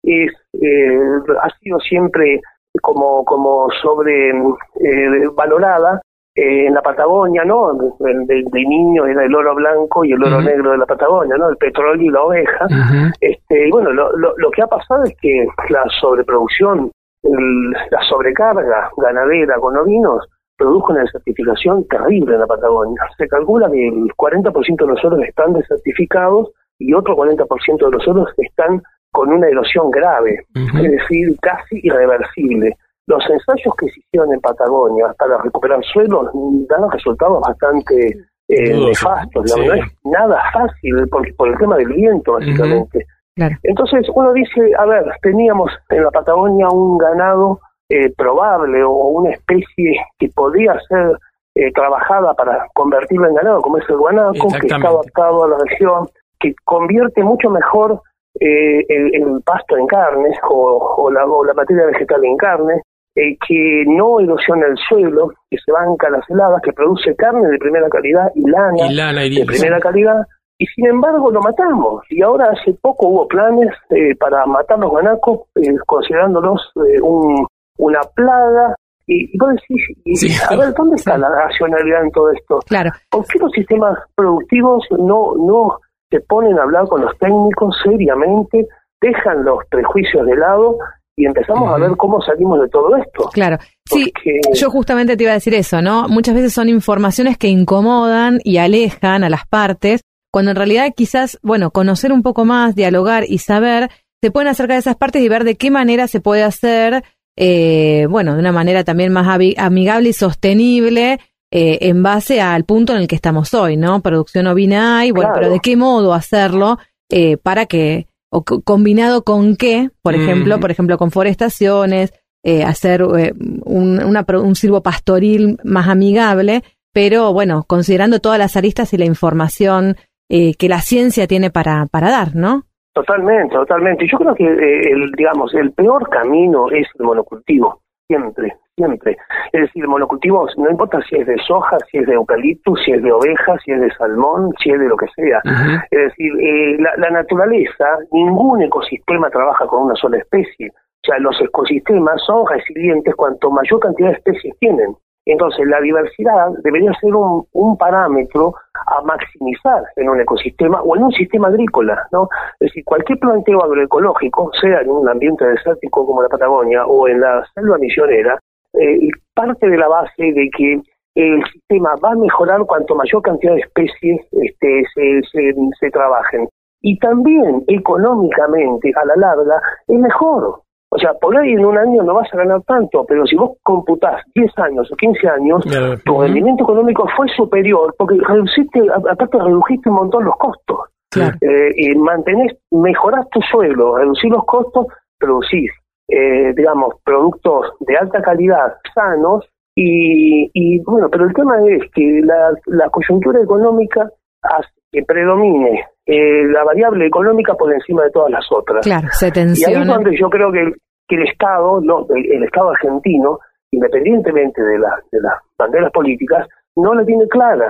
es, eh, ha sido siempre como, como sobre eh, valorada eh, en la Patagonia, ¿no? De, de, de, niño era el oro blanco y el oro uh -huh. negro de la Patagonia, ¿no? El petróleo y la oveja. Uh -huh. Este, y bueno, lo, lo, lo, que ha pasado es que la sobreproducción, el, la sobrecarga ganadera con ovinos produjo una desertificación terrible en la Patagonia. Se calcula que el 40% de los oros están desertificados y otro 40% de los oros están con una erosión grave, uh -huh. es decir, casi irreversible. Los ensayos que se hicieron en Patagonia para recuperar suelos dan resultados bastante eh, nefastos. Sí. No es nada fácil por, por, el tema del viento, básicamente. Uh -huh. claro. Entonces uno dice, a ver, teníamos en la Patagonia un ganado eh, probable o una especie que podía ser eh, trabajada para convertirlo en ganado, como es el guanaco, que está adaptado a la región, que convierte mucho mejor eh, el, el, pasto en carnes o, o, la, o, la, materia vegetal en carne, eh, que no erosiona el suelo, que se banca las heladas, que produce carne de primera calidad y lana, y lana y de primera calidad, y sin embargo lo matamos. Y ahora hace poco hubo planes eh, para matar los guanacos, eh, considerándolos eh, un, una plaga. Y, y vos decís, y, sí, a ver, ¿dónde está sí. la racionalidad en todo esto? Claro. ¿Por qué los sistemas productivos no, no se ponen a hablar con los técnicos seriamente, dejan los prejuicios de lado y empezamos uh -huh. a ver cómo salimos de todo esto. Claro, sí, yo justamente te iba a decir eso, ¿no? Muchas veces son informaciones que incomodan y alejan a las partes, cuando en realidad quizás, bueno, conocer un poco más, dialogar y saber, se pueden acercar a esas partes y ver de qué manera se puede hacer, eh, bueno, de una manera también más amigable y sostenible, eh, en base al punto en el que estamos hoy, ¿no? Producción ovina y bueno, claro. pero de qué modo hacerlo eh, para que, o combinado con qué, por mm. ejemplo, por ejemplo, con forestaciones, eh, hacer eh, un, una, un silvo pastoril más amigable, pero bueno, considerando todas las aristas y la información eh, que la ciencia tiene para, para dar, ¿no? Totalmente, totalmente. Yo creo que, eh, el, digamos, el peor camino es el monocultivo, siempre, siempre. Es decir, monocultivos, no importa si es de soja, si es de eucalipto, si es de oveja, si es de salmón, si es de lo que sea. Uh -huh. Es decir, eh, la, la, naturaleza, ningún ecosistema trabaja con una sola especie. O sea, los ecosistemas son resilientes cuanto mayor cantidad de especies tienen. Entonces, la diversidad debería ser un, un, parámetro a maximizar en un ecosistema o en un sistema agrícola, ¿no? Es decir, cualquier planteo agroecológico, sea en un ambiente desértico como la Patagonia o en la selva misionera, eh, parte de la base de que el sistema va a mejorar cuanto mayor cantidad de especies este, se, se, se trabajen. Y también económicamente, a la larga, es mejor. O sea, por ahí en un año no vas a ganar tanto, pero si vos computás 10 años o 15 años, tu rendimiento económico fue superior porque reduciste, aparte redujiste un montón los costos. Claro. Eh, y mantenés, mejorás tu suelo, reducís los costos, producís, eh, digamos, productos de alta calidad, sanos, y, y bueno, pero el tema es que la, la coyuntura económica hace que predomine eh, la variable económica por encima de todas las otras. Claro, se tensiona. Y ahí es donde yo creo que el, que el Estado, no, el, el, Estado argentino, independientemente de, la, de las banderas políticas, no la tiene clara.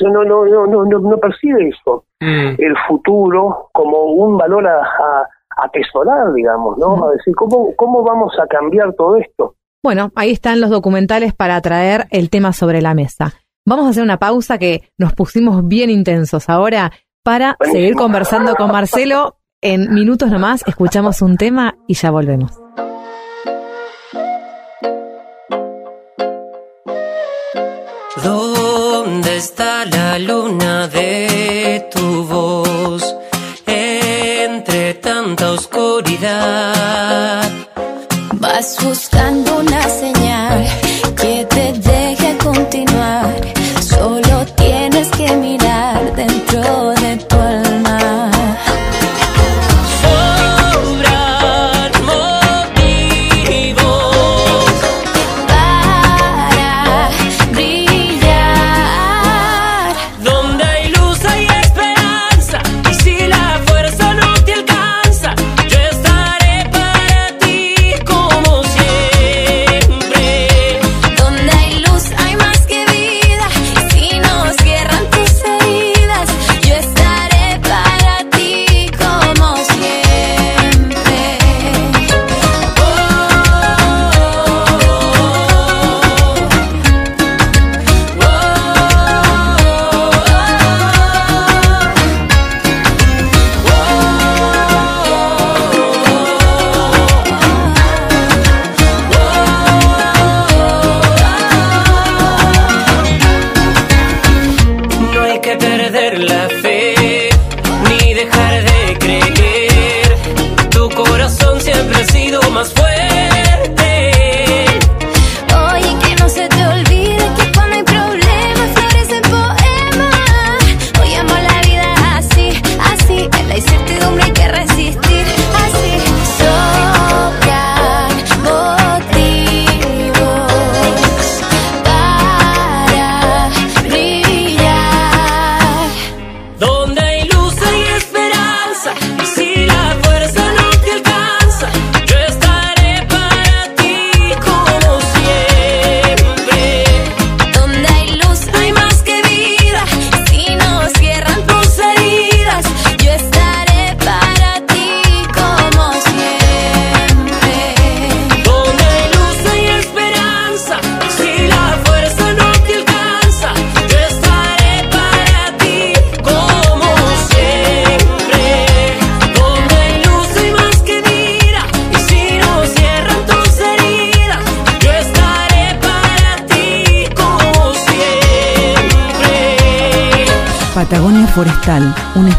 No, no, no, no, no, percibe eso, mm. el futuro, como un valor a, a atesorar, digamos, ¿no? A decir, ¿cómo, ¿cómo vamos a cambiar todo esto? Bueno, ahí están los documentales para traer el tema sobre la mesa. Vamos a hacer una pausa que nos pusimos bien intensos ahora para Buenísimo. seguir conversando con Marcelo. En minutos nomás escuchamos un tema y ya volvemos. ¿Dónde está la luna de tu tanta oscuridad? Vas buscando una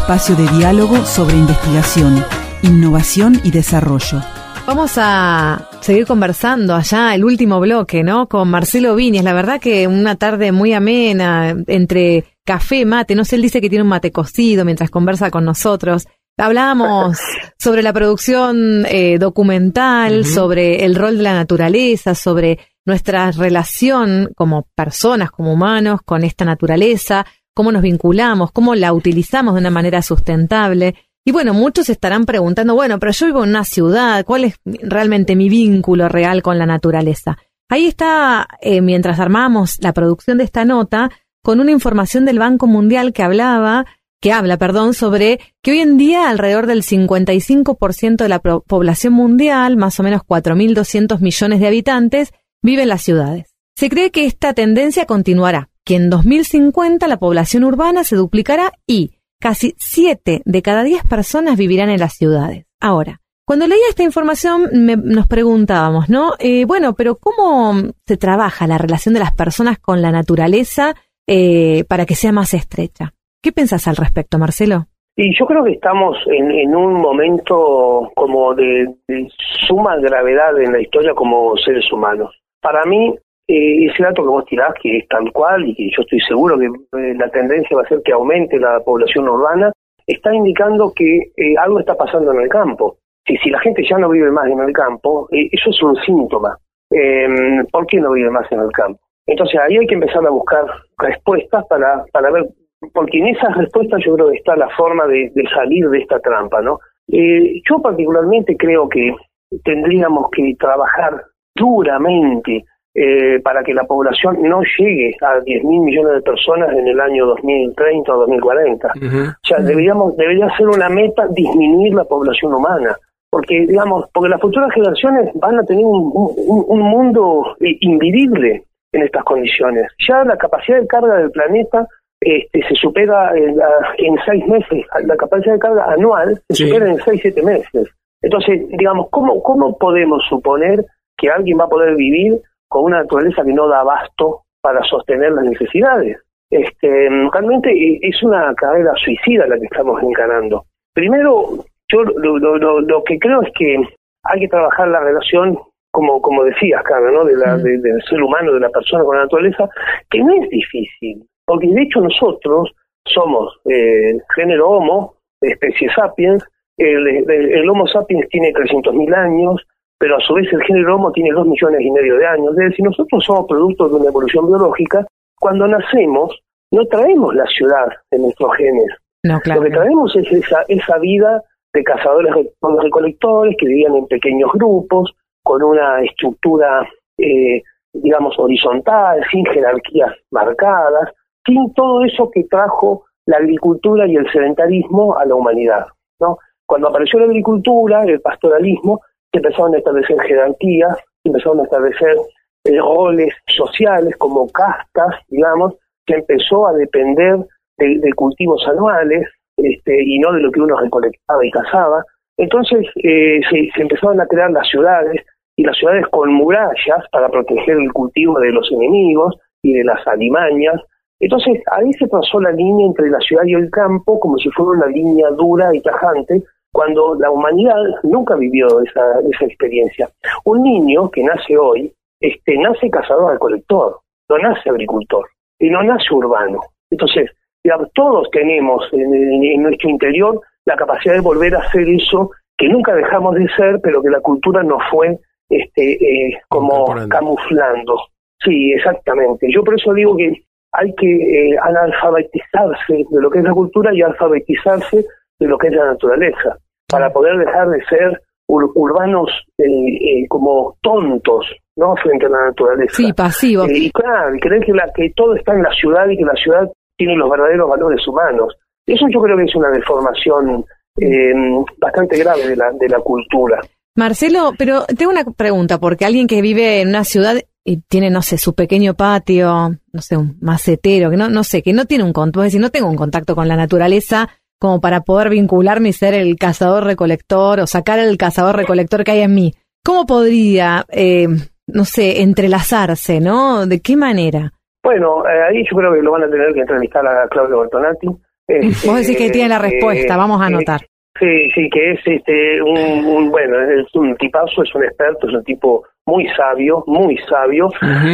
espacio de diálogo sobre investigación, innovación y desarrollo. Vamos a seguir conversando allá el último bloque, ¿no? Con Marcelo Viñas. La verdad que una tarde muy amena, entre café, mate. No sé, él dice que tiene un mate cocido mientras conversa con nosotros. Hablábamos sobre la producción eh, documental, sobre el rol de la naturaleza, sobre nuestra relación como personas, como humanos, con esta naturaleza, cómo nos vinculamos, cómo la utilizamos de una manera sustentable. Y bueno, muchos estarán preguntando, bueno, pero yo vivo en una ciudad, ¿cuál es realmente mi vínculo real con la naturaleza? Ahí está, eh, mientras armamos la producción de esta nota, con una información del Banco Mundial que hablaba, que habla, perdón, sobre que hoy en día alrededor del 55% de la población mundial, más o menos 4.200 millones de habitantes, vive en las ciudades. Se cree que esta tendencia continuará, que en 2050 la población urbana se duplicará y casi 7 de cada 10 personas vivirán en las ciudades. Ahora, cuando leía esta información nos preguntábamos, ¿no? Eh, bueno, pero ¿cómo se trabaja la relación de las personas con la naturaleza eh, para que sea más estrecha? ¿Qué pensás al respecto, Marcelo? Y yo creo que estamos en, un momento como de, suma gravedad en la historia como seres humanos. Para mí, eh, ese dato que vos tirás, que es tal cual y que yo estoy seguro que eh, la tendencia va a ser que aumente la población urbana, está indicando que eh, algo está pasando en el campo. Si, si la gente ya no vive más en el campo, eso es un síntoma. Em, ¿Por qué no vive más en el campo? Entonces ahí hay que empezar a buscar respuestas para, para ver, porque en esas respuestas yo creo que está la forma de, de salir de esta trampa, ¿no? yo particularmente creo que tendríamos que trabajar duramente eh, para que la población no llegue a 10 mil millones de personas en el año 2030 o 2040. O sea, deberíamos, debería ser una meta disminuir la población humana. Porque, digamos, porque las futuras generaciones van a tener un, un, mundo eh, invivible en estas condiciones. Ya la capacidad de carga del planeta este, se supera en, en, seis meses, la capacidad de carga anual se supera en seis, siete meses. Entonces, digamos, ¿cómo, ¿cómo podemos suponer que alguien va a poder vivir con una naturaleza que no da abasto para sostener las necesidades. Este, realmente es una carrera suicida la que estamos encarando. Primero, yo lo, que creo es que hay que trabajar la relación, como, como decías, Carmen, ¿no? de la, del ser humano, de la persona con la naturaleza, que no es difícil, porque de hecho nosotros somos eh, género Homo, especie sapiens, el, el Homo sapiens tiene 300.000 años, pero a su vez el género Homo tiene dos millones y medio de años. Es decir, nosotros somos productos de una evolución biológica. Cuando nacemos, no traemos la ciudad en nuestros genes. No, claro, Lo que traemos es esa, esa vida de cazadores recolectores que vivían en pequeños grupos, con una estructura, eh, digamos, horizontal, sin jerarquías marcadas, sin todo eso que trajo la agricultura y el sedentarismo a la humanidad. ¿no? Cuando apareció la agricultura, el pastoralismo, se empezaron a establecer jerarquías, se empezaron a establecer eh, roles sociales como castas, digamos, que empezó a depender de, cultivos anuales este, y no de lo que uno recolectaba y cazaba. Entonces eh, se, se, empezaron a crear las ciudades y las ciudades con murallas para proteger el cultivo de los enemigos y de las alimañas. Entonces ahí se pasó la línea entre la ciudad y el campo como si fuera una línea dura y tajante cuando la humanidad nunca vivió esa, esa experiencia. Un niño que nace hoy, este, nace cazador-recolector, no nace agricultor y no nace urbano. Entonces, todos tenemos en, nuestro interior la capacidad de volver a hacer eso que nunca dejamos de ser, pero que la cultura nos fue este, eh, como camuflando. Sí, exactamente. Yo por eso digo que hay que eh, analfabetizarse de lo que es la cultura y alfabetizarse de lo que es la naturaleza, para poder dejar de ser urbanos eh, eh, como tontos, ¿no? Frente a la naturaleza. Sí, pasivos. Eh, y claro, y creer que, la, que todo está en la ciudad y que la ciudad tiene los verdaderos valores humanos. Eso yo creo que es una deformación bastante grave de la, de la cultura. Marcelo, pero tengo una pregunta, porque alguien que vive en una ciudad y tiene, no sé, su pequeño patio, no sé, un macetero, que no, no sé, que no tiene un contacto, es decir, no tengo un contacto con la naturaleza, como para poder vincularme y ser el cazador-recolector o sacar el cazador-recolector que hay en mí. ¿Cómo podría, eh, no sé, entrelazarse, no? ¿De qué manera? Bueno, eh, ahí yo creo que lo van a tener que entrevistar a Claudio Bertonati, Este, Vos decís que tiene la respuesta, eh, vamos a eh, anotar. Sí, sí, que es este un, un- bueno, es un tipazo, es un experto, es un tipo muy sabio, muy sabio,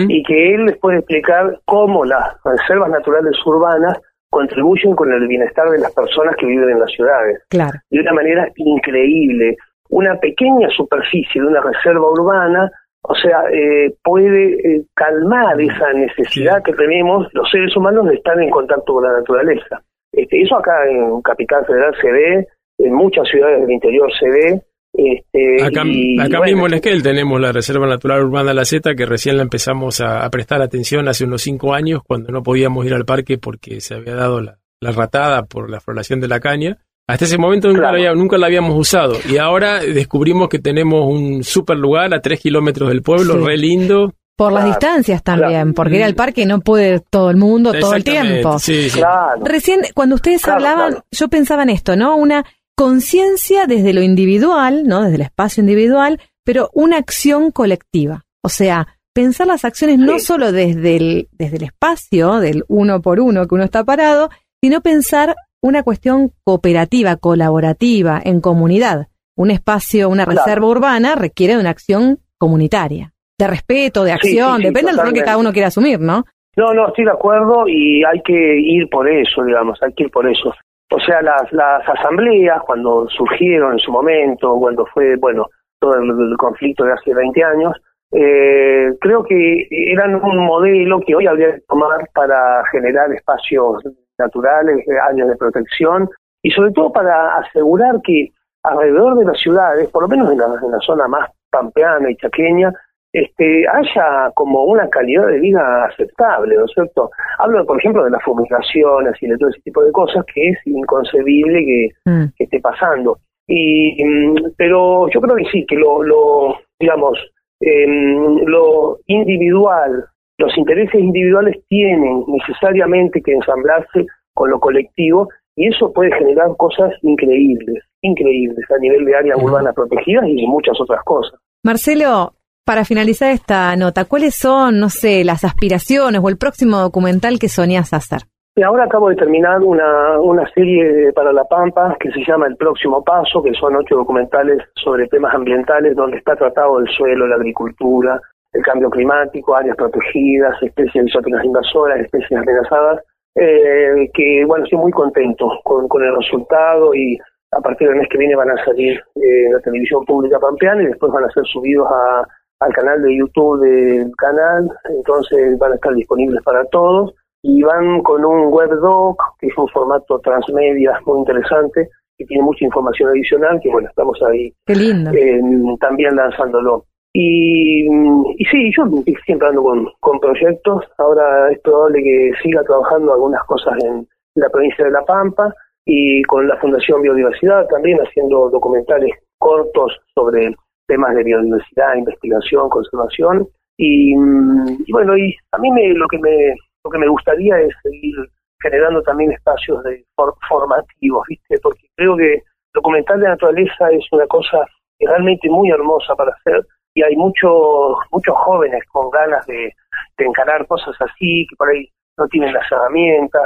y que él les puede explicar cómo las reservas naturales urbanas contribuyen con el bienestar de las personas que viven en las ciudades Claro. de una manera increíble. Una pequeña superficie de una reserva urbana, o sea, eh, puede eh, calmar esa necesidad que tenemos los seres humanos de estar en contacto con la naturaleza. Este, eso acá en Capital Federal se ve, en muchas ciudades del interior se ve. Este, Acá, y, acá bueno, mismo en Esquel tenemos la Reserva Natural Urbana La Zeta, que recién la empezamos a, a prestar atención hace unos cinco años, cuando no podíamos ir al parque porque se había dado la, la ratada por la floración de la caña. Hasta ese momento nunca, Claro. la, había- nunca la habíamos usado. Y ahora descubrimos que tenemos un super lugar a tres kilómetros del pueblo, Sí. re lindo. Por las distancias también, claro. porque ir al parque no puede todo el mundo todo el tiempo. Sí, sí. Claro. Recién, cuando ustedes Claro, hablaban, claro. yo pensaba en esto, ¿no? Una conciencia desde lo individual, ¿no? Desde el espacio individual, pero una acción colectiva. O sea, pensar las acciones no solo desde el, desde el espacio, del uno por uno que uno está parado, sino pensar una cuestión cooperativa, colaborativa, en comunidad. Un espacio, una Claro. reserva urbana requiere de una acción comunitaria, de respeto, de acción, sí, sí, depende del rol que cada uno quiera asumir, ¿no? No, no, estoy de acuerdo y hay que ir por eso, digamos, hay que ir por eso. O sea, las, las asambleas, cuando surgieron en su momento, cuando fue, bueno, todo el, conflicto de hace 20 años, eh, creo que eran un modelo que hoy habría que tomar para generar espacios naturales, eh, áreas de protección y sobre todo para asegurar que alrededor de las ciudades, por lo menos en la, en la zona más pampeana y chaqueña, este, haya como una calidad de vida aceptable, ¿no es cierto? Hablo, por ejemplo, de las fumigaciones y de todo ese tipo de cosas que es inconcebible que, Mm. que esté pasando. Y, mm, pero yo creo que sí, que lo, lo digamos, em, lo individual, los intereses individuales tienen necesariamente que ensamblarse con lo colectivo y eso puede generar cosas increíbles, increíbles a nivel de áreas urbanas protegidas y muchas otras cosas. Marcelo, para finalizar esta nota, ¿cuáles son, no sé, las aspiraciones o el próximo documental que soñás hacer? Ahora acabo de terminar una, una serie para La Pampa que se llama El Próximo Paso, que son ocho documentales sobre temas ambientales donde está tratado el suelo, la agricultura, el cambio climático, áreas protegidas, especies exóticas invasoras, especies amenazadas, eh, que bueno, estoy muy contento con, con el resultado y a partir del mes que viene van a salir eh, en la televisión pública pampeana y después van a ser subidos a, al canal de YouTube del canal, entonces van a estar disponibles para todos y van con un webdoc, que es un formato transmedia muy interesante, que tiene mucha información adicional, que bueno, estamos ahí Qué lindo. eh, también lanzándolo. Y, y sí, yo siempre ando con, con proyectos, ahora es probable que siga trabajando algunas cosas en la provincia de La Pampa y con la Fundación Biodiversidad también haciendo documentales cortos sobre temas de biodiversidad, investigación, conservación. Y, mm, y bueno, y a mí me, lo que me lo que me gustaría es seguir generando también espacios de for- formativos, ¿viste? Porque creo que documental de naturaleza es una cosa realmente muy hermosa para hacer y hay muchos muchos jóvenes con ganas de, de encarar cosas así, que por ahí no tienen las herramientas.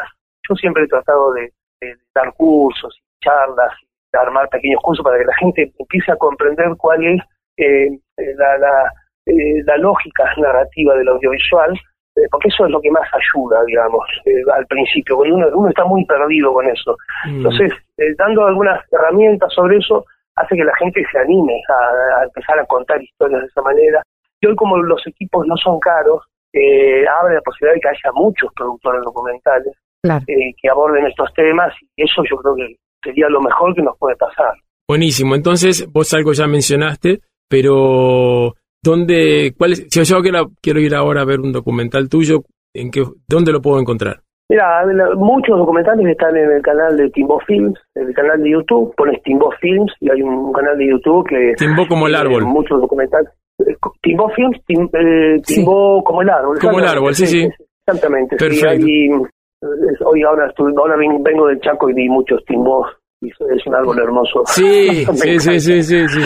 Yo siempre he tratado de, de dar cursos, charlas, de armar pequeños cursos para que la gente empiece a comprender cuál es eh, eh, la, la, eh, la lógica narrativa del audiovisual, eh, porque eso es lo que más ayuda, digamos, eh, al principio, cuando uno, uno está muy perdido con eso. Mm. Entonces, dando algunas herramientas sobre eso, hace que la gente se anime a, a empezar a contar historias de esa manera. Y hoy, como los equipos no son caros, eh, abre la posibilidad de que haya muchos productores documentales Claro. que aborden estos temas y eso yo creo que sería lo mejor que nos puede pasar. Buenísimo. Entonces, vos algo ya mencionaste, pero ¿dónde, cuál es? Si yo quiero, quiero ir ahora a ver un documental tuyo, ¿en qué, ¿dónde lo puedo encontrar? Mira, muchos documentales están en el canal de Timbo Films, en el canal de YouTube, pones Timbo Films y hay un canal de YouTube que... Timbó como el eh, árbol. muchos documentales. Eh, Timbo Films, Tim- eh, Timbo como el árbol. Como el árbol, sí, sí. Exactamente. sí, Perfecto. hay, eh, hoy ahora, estuve- ahora ven- vengo del Chaco y vi muchos Timbos y es- un árbol hermoso. Sí, sí, sí, sí, sí, sí.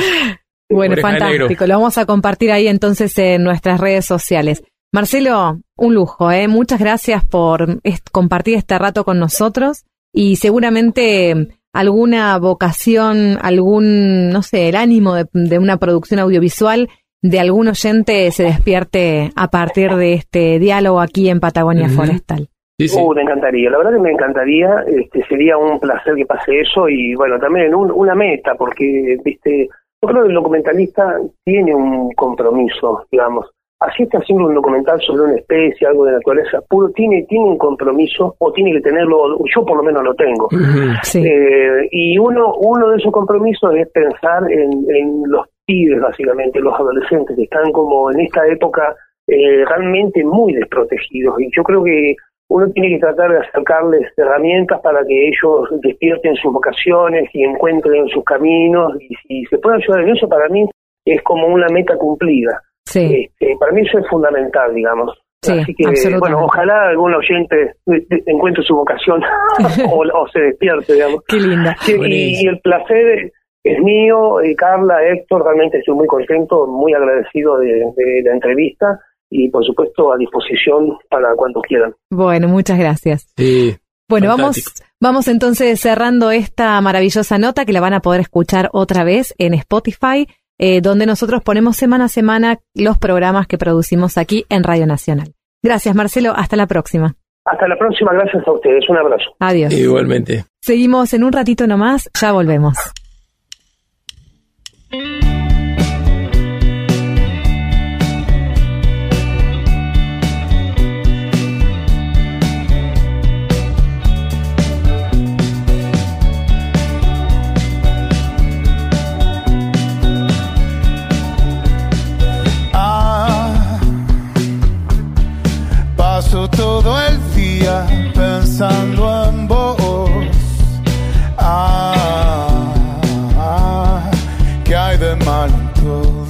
Bueno, Oreja fantástico. Lo vamos a compartir ahí entonces en nuestras redes sociales. Marcelo, un lujo, ¿eh? Muchas gracias por est- compartir este rato con nosotros y seguramente alguna vocación, algún, no sé, el ánimo de, de una producción audiovisual de algún oyente se despierte a partir de este diálogo aquí en Patagonia. Forestal. Sí, sí. Uh, me encantaría, la verdad que me encantaría, este, sería un placer que pase eso y bueno, también un- una meta, porque, viste, yo creo que el documentalista tiene un compromiso, digamos, así está haciendo un documental sobre una especie, algo de naturaleza puro, tiene, tiene un compromiso, o tiene que tenerlo, yo por lo menos lo tengo. Sí. Eh, y uno, uno de esos compromisos es pensar en, en los pibes, básicamente, los adolescentes, que están como en esta época eh, realmente muy desprotegidos. Y yo creo que uno tiene que tratar de acercarles herramientas para que ellos despierten sus vocaciones y encuentren sus caminos. Y si se puede ayudar en eso, para mí es como una meta cumplida. Sí, Este, para mí eso es fundamental, digamos. Sí, Así que, bueno, ojalá algún oyente encuentre su vocación o, o se despierte, digamos. qué linda. Sí, y, y el placer es mío, eh, Carla, Héctor, realmente estoy muy contento, muy agradecido de, de la entrevista y por supuesto a disposición para cuando quieran. Bueno, muchas gracias. Sí. Bueno, vamos, vamos entonces cerrando esta maravillosa nota que la van a poder escuchar otra vez en Spotify, eh, donde nosotros ponemos semana a semana los programas que producimos aquí en Radio Nacional. Gracias, Marcelo. Hasta la próxima. Hasta la próxima, gracias a ustedes, un abrazo. Adiós. Igualmente. Seguimos en un ratito nomás, ya volvemos. Oh.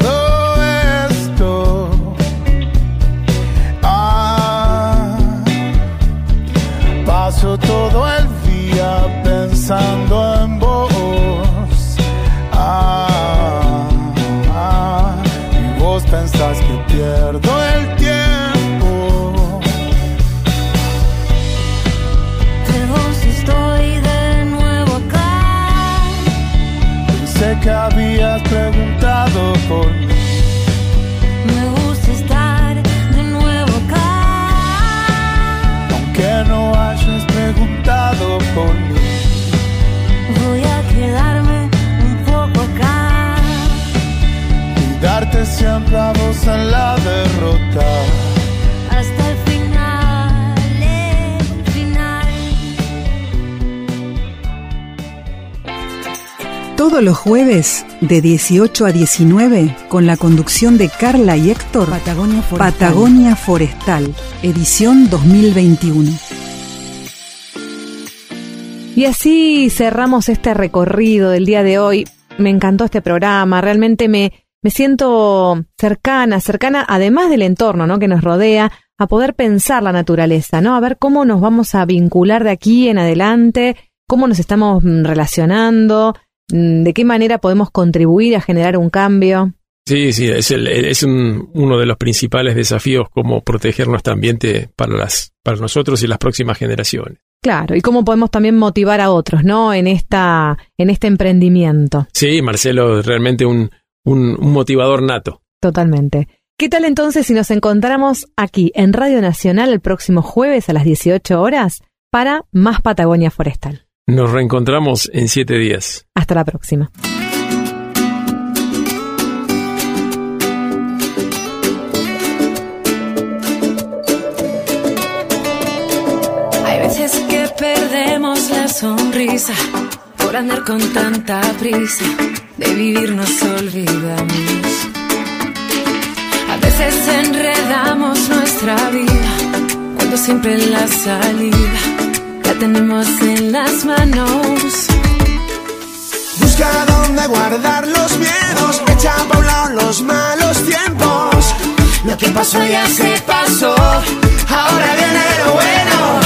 Todos los jueves de 18 a 19 con la conducción de Carla y Héctor Patagonia Forestal. Patagonia Forestal, edición 2021. Y así cerramos este recorrido del día de hoy. Me encantó este programa, realmente me, me siento cercana, cercana además del entorno ¿no? que nos rodea, a poder pensar la naturaleza, ¿no? A ver cómo nos vamos a vincular de aquí en adelante, cómo nos estamos mm, relacionando, de qué manera podemos contribuir a generar un cambio. Sí, sí, es, el- es un- uno de los principales desafíos cómo proteger nuestro ambiente para, las, para nosotros y las próximas generaciones. Claro, y cómo podemos también motivar a otros, ¿no? En esta, en este emprendimiento. Sí, Marcelo, realmente un, un, un motivador nato. Totalmente. ¿Qué tal entonces si nos encontramos aquí en Radio Nacional el próximo jueves a las 18 horas para más Patagonia Forestal? Nos reencontramos en siete días. Hasta la próxima. Hay veces que perdemos la sonrisa por andar con tanta prisa. De vivir nos olvidamos. A veces enredamos nuestra vida cuando siempre la salida tenemos en las manos. Busca dónde guardar los miedos, echa pa' un lado los malos tiempos. Lo que pasó ya se pasó, ahora viene lo bueno.